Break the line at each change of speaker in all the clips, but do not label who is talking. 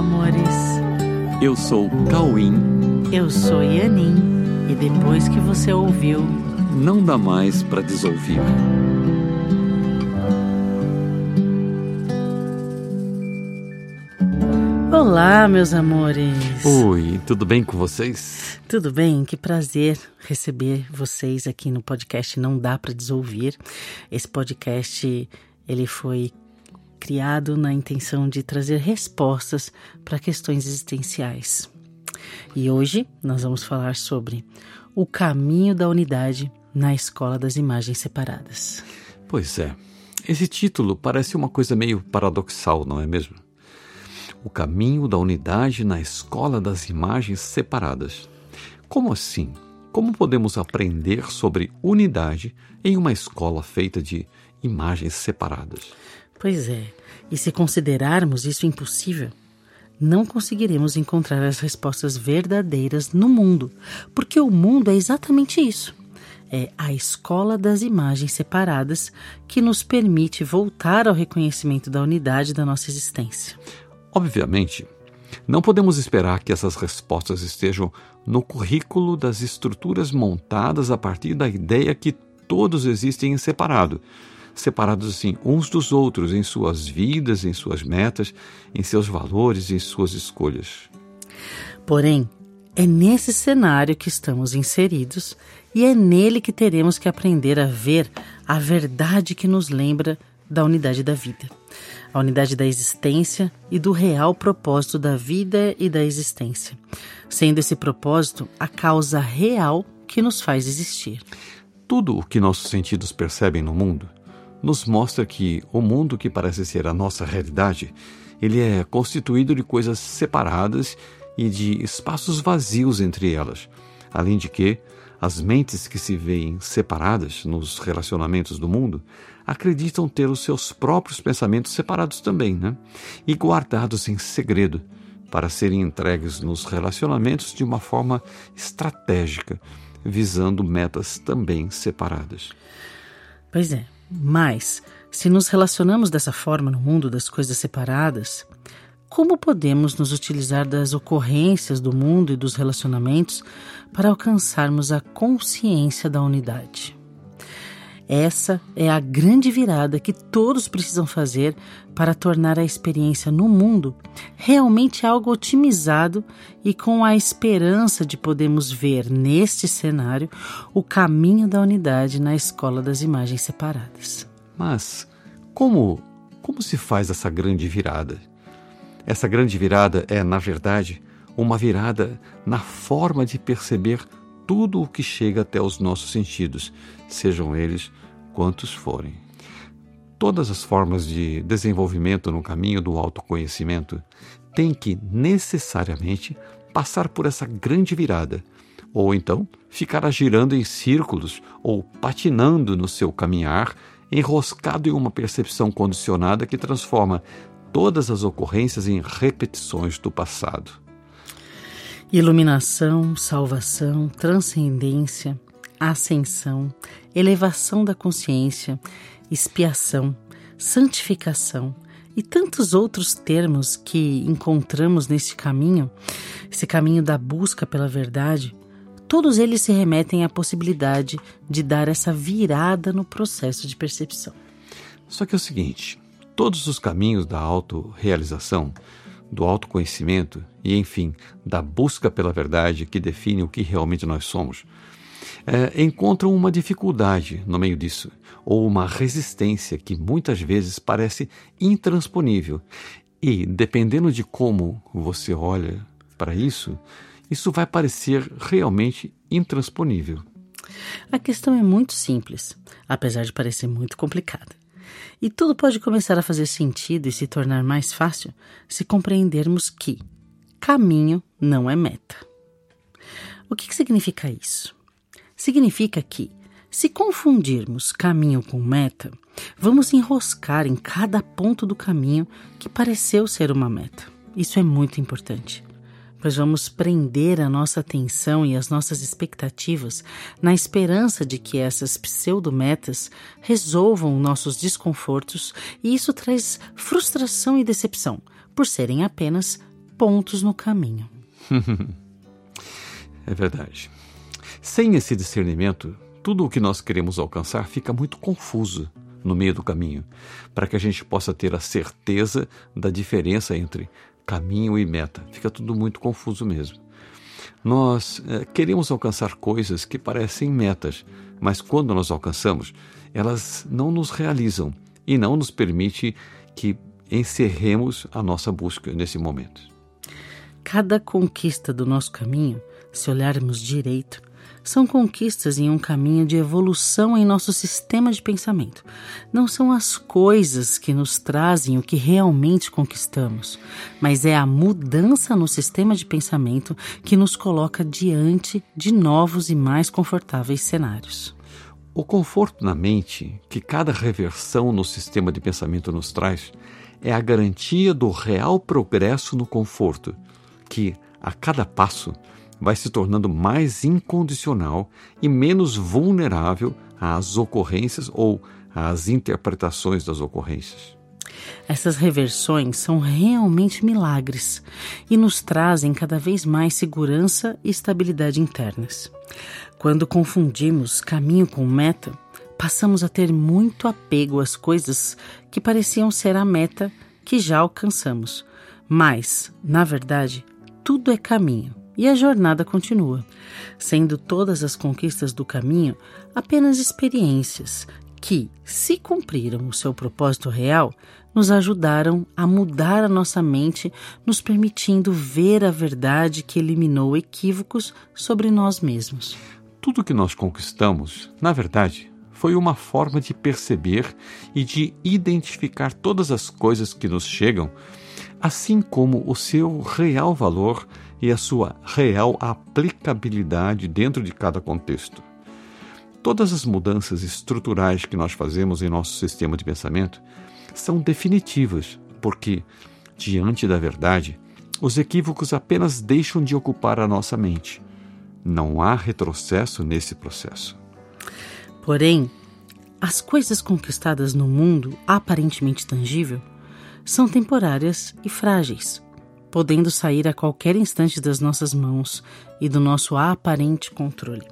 amores.
Eu sou Cauim.
Eu sou Yanin. E depois que você ouviu,
não dá mais para desouvir.
Olá, meus amores.
Oi, tudo bem com vocês?
Tudo bem? Que prazer receber vocês aqui no podcast Não Dá para Desouvir. Esse podcast ele foi criado na intenção de trazer respostas para questões existenciais. E hoje nós vamos falar sobre o caminho da unidade na escola das imagens separadas.
Pois é. Esse título parece uma coisa meio paradoxal, não é mesmo? O caminho da unidade na escola das imagens separadas. Como assim? Como podemos aprender sobre unidade em uma escola feita de imagens separadas?
Pois é, e se considerarmos isso impossível, não conseguiremos encontrar as respostas verdadeiras no mundo, porque o mundo é exatamente isso. É a escola das imagens separadas que nos permite voltar ao reconhecimento da unidade da nossa existência.
Obviamente, não podemos esperar que essas respostas estejam no currículo das estruturas montadas a partir da ideia que todos existem em separado, separados assim uns dos outros em suas vidas, em suas metas, em seus valores, em suas escolhas.
Porém, é nesse cenário que estamos inseridos e é nele que teremos que aprender a ver a verdade que nos lembra da unidade da vida, a unidade da existência e do real propósito da vida e da existência, sendo esse propósito a causa real que nos faz existir.
Tudo o que nossos sentidos percebem no mundo nos mostra que o mundo que parece ser a nossa realidade, ele é constituído de coisas separadas e de espaços vazios entre elas, além de que as mentes que se veem separadas nos relacionamentos do mundo acreditam ter os seus próprios pensamentos separados também, né? E guardados em segredo para serem entregues nos relacionamentos de uma forma estratégica, visando metas também separadas.
Pois é. Mas, se nos relacionamos dessa forma no mundo das coisas separadas, como podemos nos utilizar das ocorrências do mundo e dos relacionamentos para alcançarmos a consciência da unidade? Essa é a grande virada que todos precisam fazer para tornar a experiência no mundo realmente algo otimizado e com a esperança de podermos ver neste cenário o caminho da unidade na escola das imagens separadas.
Mas como como se faz essa grande virada? Essa grande virada é, na verdade, uma virada na forma de perceber tudo o que chega até os nossos sentidos, sejam eles quantos forem. Todas as formas de desenvolvimento no caminho do autoconhecimento têm que necessariamente passar por essa grande virada, ou então ficar girando em círculos ou patinando no seu caminhar, enroscado em uma percepção condicionada que transforma todas as ocorrências em repetições do passado.
Iluminação, salvação, transcendência, ascensão, elevação da consciência, expiação, santificação e tantos outros termos que encontramos nesse caminho, esse caminho da busca pela verdade, todos eles se remetem à possibilidade de dar essa virada no processo de percepção.
Só que é o seguinte: todos os caminhos da autorrealização, do autoconhecimento e, enfim, da busca pela verdade que define o que realmente nós somos, é, encontram uma dificuldade no meio disso, ou uma resistência que muitas vezes parece intransponível. E, dependendo de como você olha para isso, isso vai parecer realmente intransponível.
A questão é muito simples, apesar de parecer muito complicada. E tudo pode começar a fazer sentido e se tornar mais fácil se compreendermos que caminho não é meta. O que, que significa isso? Significa que, se confundirmos caminho com meta, vamos enroscar em cada ponto do caminho que pareceu ser uma meta. Isso é muito importante pois vamos prender a nossa atenção e as nossas expectativas na esperança de que essas pseudometas resolvam nossos desconfortos, e isso traz frustração e decepção, por serem apenas pontos no caminho.
é verdade. Sem esse discernimento, tudo o que nós queremos alcançar fica muito confuso no meio do caminho, para que a gente possa ter a certeza da diferença entre caminho e meta. Fica tudo muito confuso mesmo. Nós é, queremos alcançar coisas que parecem metas, mas quando nós alcançamos, elas não nos realizam e não nos permite que encerremos a nossa busca nesse momento.
Cada conquista do nosso caminho, se olharmos direito, são conquistas em um caminho de evolução em nosso sistema de pensamento. Não são as coisas que nos trazem o que realmente conquistamos, mas é a mudança no sistema de pensamento que nos coloca diante de novos e mais confortáveis cenários.
O conforto na mente que cada reversão no sistema de pensamento nos traz é a garantia do real progresso no conforto, que, a cada passo, vai se tornando mais incondicional e menos vulnerável às ocorrências ou às interpretações das ocorrências.
Essas reversões são realmente milagres e nos trazem cada vez mais segurança e estabilidade internas. Quando confundimos caminho com meta, passamos a ter muito apego às coisas que pareciam ser a meta que já alcançamos. Mas, na verdade, tudo é caminho e a jornada continua, sendo todas as conquistas do caminho apenas experiências que, se cumpriram o seu propósito real, nos ajudaram a mudar a nossa mente, nos permitindo ver a verdade que eliminou equívocos sobre nós mesmos.
Tudo que nós conquistamos, na verdade, foi uma forma de perceber e de identificar todas as coisas que nos chegam, assim como o seu real valor e a sua real aplicabilidade dentro de cada contexto. Todas as mudanças estruturais que nós fazemos em nosso sistema de pensamento são definitivas, porque, diante da verdade, os equívocos apenas deixam de ocupar a nossa mente. Não há retrocesso nesse processo.
Porém, as coisas conquistadas no mundo aparentemente tangível são temporárias e frágeis podendo sair a qualquer instante das nossas mãos e do nosso aparente controle.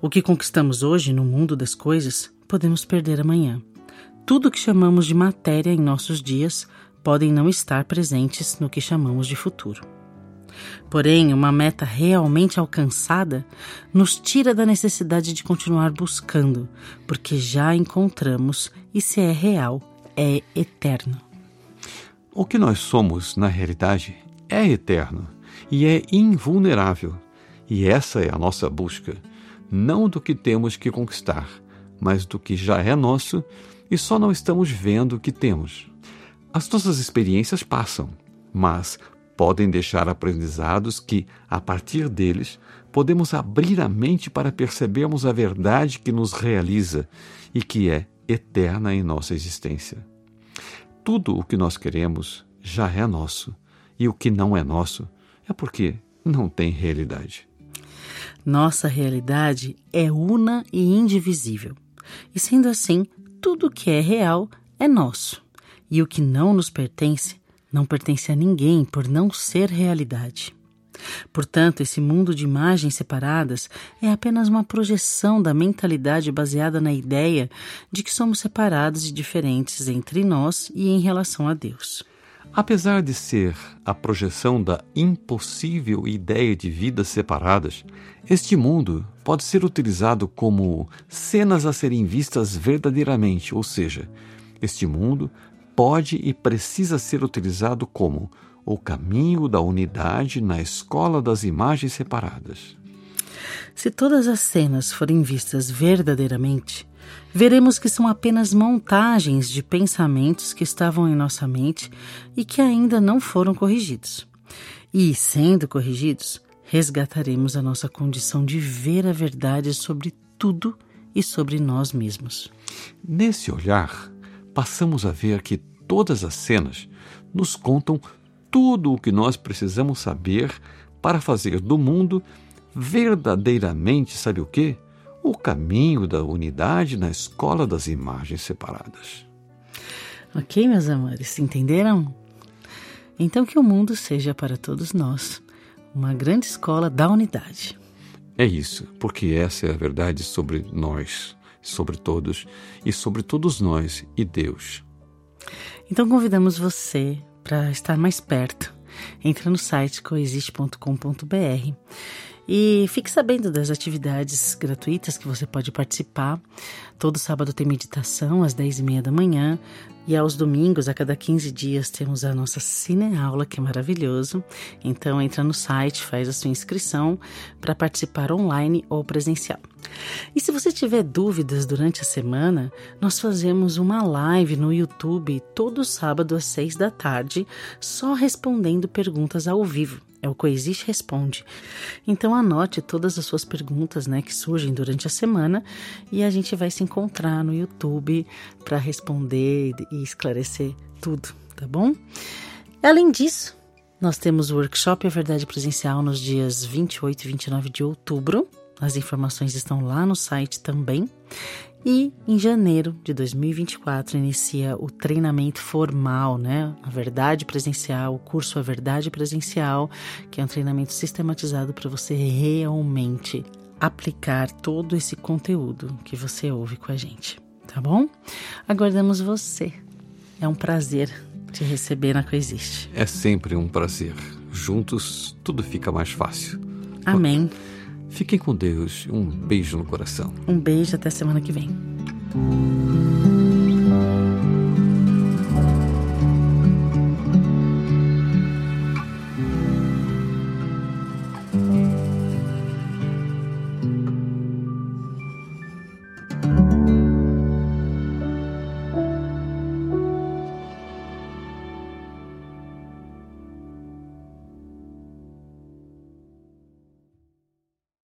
O que conquistamos hoje no mundo das coisas, podemos perder amanhã. Tudo o que chamamos de matéria em nossos dias podem não estar presentes no que chamamos de futuro. Porém, uma meta realmente alcançada nos tira da necessidade de continuar buscando, porque já encontramos e se é real, é eterno.
O que nós somos, na realidade, é eterno e é invulnerável. E essa é a nossa busca, não do que temos que conquistar, mas do que já é nosso e só não estamos vendo o que temos. As nossas experiências passam, mas podem deixar aprendizados que, a partir deles, podemos abrir a mente para percebermos a verdade que nos realiza e que é eterna em nossa existência. Tudo o que nós queremos já é nosso, e o que não é nosso é porque não tem realidade.
Nossa realidade é una e indivisível. E sendo assim, tudo o que é real é nosso. E o que não nos pertence não pertence a ninguém por não ser realidade. Portanto, esse mundo de imagens separadas é apenas uma projeção da mentalidade baseada na ideia de que somos separados e diferentes entre nós e em relação a Deus.
Apesar de ser a projeção da impossível ideia de vidas separadas, este mundo pode ser utilizado como cenas a serem vistas verdadeiramente, ou seja, este mundo pode e precisa ser utilizado como o caminho da unidade na escola das imagens separadas.
Se todas as cenas forem vistas verdadeiramente, veremos que são apenas montagens de pensamentos que estavam em nossa mente e que ainda não foram corrigidos. E, sendo corrigidos, resgataremos a nossa condição de ver a verdade sobre tudo e sobre nós mesmos.
Nesse olhar, passamos a ver que todas as cenas nos contam tudo o que nós precisamos saber para fazer do mundo verdadeiramente, sabe o quê? O caminho da unidade na escola das imagens separadas.
Ok, meus amores, entenderam? Então, que o mundo seja para todos nós uma grande escola da unidade.
É isso, porque essa é a verdade sobre nós, sobre todos e sobre todos nós e Deus.
Então, convidamos você para estar mais perto. Entra no site coexiste.com.br e fique sabendo das atividades gratuitas que você pode participar. Todo sábado tem meditação às 10 e meia da manhã. E aos domingos, a cada 15 dias, temos a nossa cineaula, que é maravilhoso. Então entra no site, faz a sua inscrição para participar online ou presencial. E se você tiver dúvidas durante a semana, nós fazemos uma live no YouTube todo sábado às 6 da tarde, só respondendo perguntas ao vivo. É o Coexiste Responde. Então anote todas as suas perguntas né, que surgem durante a semana e a gente vai se encontrar no YouTube para responder e esclarecer tudo, tá bom? Além disso, nós temos o workshop A Verdade Presencial nos dias 28 e 29 de outubro. As informações estão lá no site também. E em janeiro de 2024 inicia o treinamento formal, né? A verdade presencial, o curso A Verdade Presencial, que é um treinamento sistematizado para você realmente aplicar todo esse conteúdo que você ouve com a gente, tá bom? Aguardamos você. É um prazer te receber na Coexiste.
É sempre um prazer. Juntos tudo fica mais fácil.
Amém.
Fiquem com Deus. Um beijo no coração.
Um beijo até semana que vem.